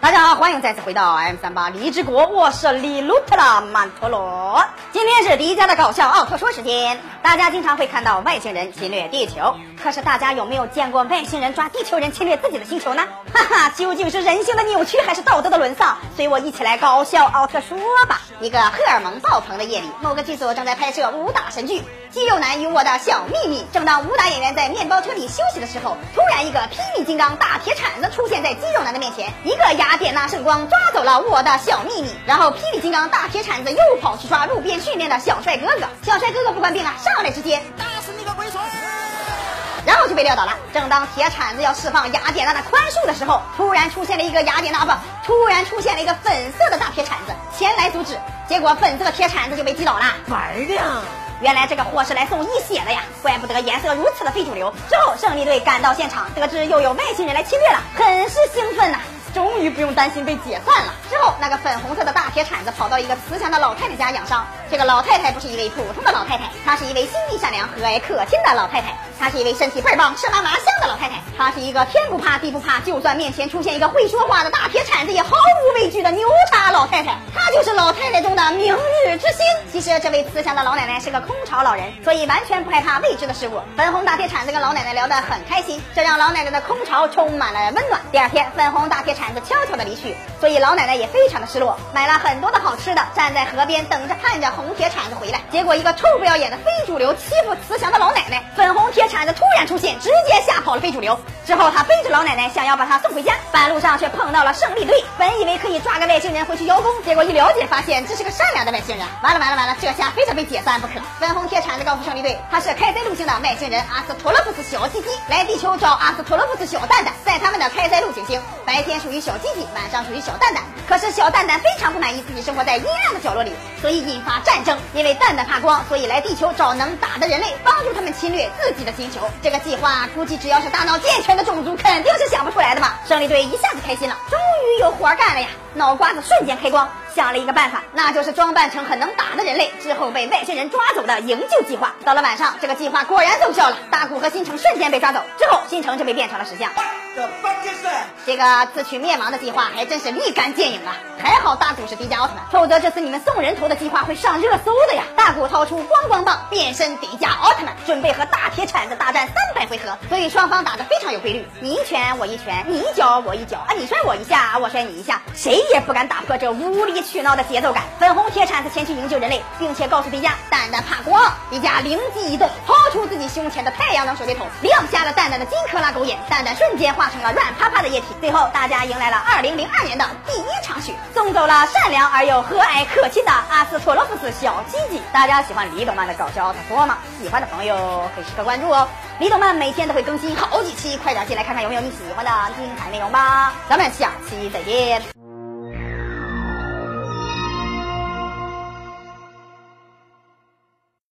大家好，欢迎再次回到 M 三八励志国，我是李鲁特拉曼陀罗。今天是迪迦的搞笑奥特说时间。大家经常会看到外星人侵略地球，可是大家有没有见过外星人抓地球人侵略自己的星球呢？哈哈，究竟是人性的扭曲还是道德的沦丧？随我一起来搞笑奥特说吧。一个荷尔蒙爆棚的夜里，某个剧组正在拍摄武打神剧《肌肉男与我的小秘密》。正当武打演员在面包车里休息的时候，突然一个霹雳金刚大铁铲子出现在肌肉男的面前，一个雅典娜圣光抓走了我的小秘密，然后霹雳金刚大铁铲子又跑去抓路边训练的小帅哥哥。小帅哥哥不管病啊，上来直接打死你个龟孙！然后就被撂倒了。正当铁铲子要释放雅典娜的宽恕的时候，突然出现了一个雅典娜不，突然出现了一个粉色的大铁铲子前来阻止，结果粉色的铁铲子就被击倒了。玩的呀！原来这个货是来送一血的呀，怪不得颜色如此的非主流。之后胜利队赶到现场，得知又有外星人来侵略了，很是兴奋呐、终于不用担心被解散了。之后，那个粉红色的大铁铲子跑到一个慈祥的老太太家养伤。这个老太太不是一位普通的老太太，她是一位心地善良、和蔼可亲的老太太。她是一位身体倍儿棒、吃嘛嘛香的老太太。她是一个天不怕地不怕，就算面前出现一个会说话的大铁铲子也毫无畏惧的牛叉老太太。她就是老太太中的明日之星。其实这位慈祥的老奶奶是个空巢老人，所以完全不害怕未知的事物。粉红大铁铲子跟老奶奶聊得很开心，这让老奶奶的空巢充满了温暖。第二天，粉红大铁铲子悄悄的离去，所以老奶奶也非常的失落，买了很多的好吃的，站在河边等着盼着红铁铲子回来。结果一个臭不要脸的非主流欺负慈祥的老奶奶，粉红铁铲子突然出现，直接吓跑了非主流。之后他背着老奶奶想要把她送回家，半路上却碰到了胜利队，本以为可以抓个外星人回去邀功，结果一了解发现这是个善良的外星人。完了完了完了，这下非得被解散不可。粉红铁铲子告诉胜利队，他是开塞路星的外星人阿斯托洛夫斯小鸡鸡，来地球找阿斯托洛夫斯小蛋蛋，在他们的开塞路行星，白天属于小鸡鸡，晚上属于小蛋蛋。可是小蛋蛋非常不满意自己生活在阴暗的角落里，所以引发战争。因为蛋蛋怕光，所以来地球找能打的人类，帮助他们侵略自己的星球。这个计划估计只要是大脑健全种族，肯定是想不出来的嘛。胜利队一下子开心了，终于有活干了呀！脑瓜子瞬间开光，想了一个办法，那就是装扮成很能打的人类，之后被外星人抓走的营救计划。到了晚上，这个计划果然奏效了，大古和新城瞬间被抓走，之后新城就被变成了石像。这，个自取灭亡的计划还真是立竿见影啊！还好大古是迪迦奥特曼，否则这次你们送人头的计划会上热搜的呀！大古掏出光光棒，变身迪迦奥特曼，准备和大铁铲子大战三百回合，所以双方打得非常有规律，你一拳我一拳，你一脚我一脚啊，你摔我一下，我摔你一下，谁也不敢打破这无理取闹的节奏感。粉红铁铲子前去营救人类，并且告诉迪迦蛋蛋怕光，迪迦灵机一动，掏出自己胸前的太阳能手电筒，亮瞎了蛋蛋的金克拉狗眼，蛋蛋瞬间化成了软趴趴的液体。最后，大家迎来了二零零二年的第一场雪，送走了善良而又和蔼可亲的阿斯托洛夫斯小鸡鸡。大家喜欢李斗曼的搞笑奥特说吗？喜欢的朋友可以时刻关注哦。李斗曼每天都会更新好几期，快点进来看看有没有你喜欢的精彩内容吧。咱们下期再见。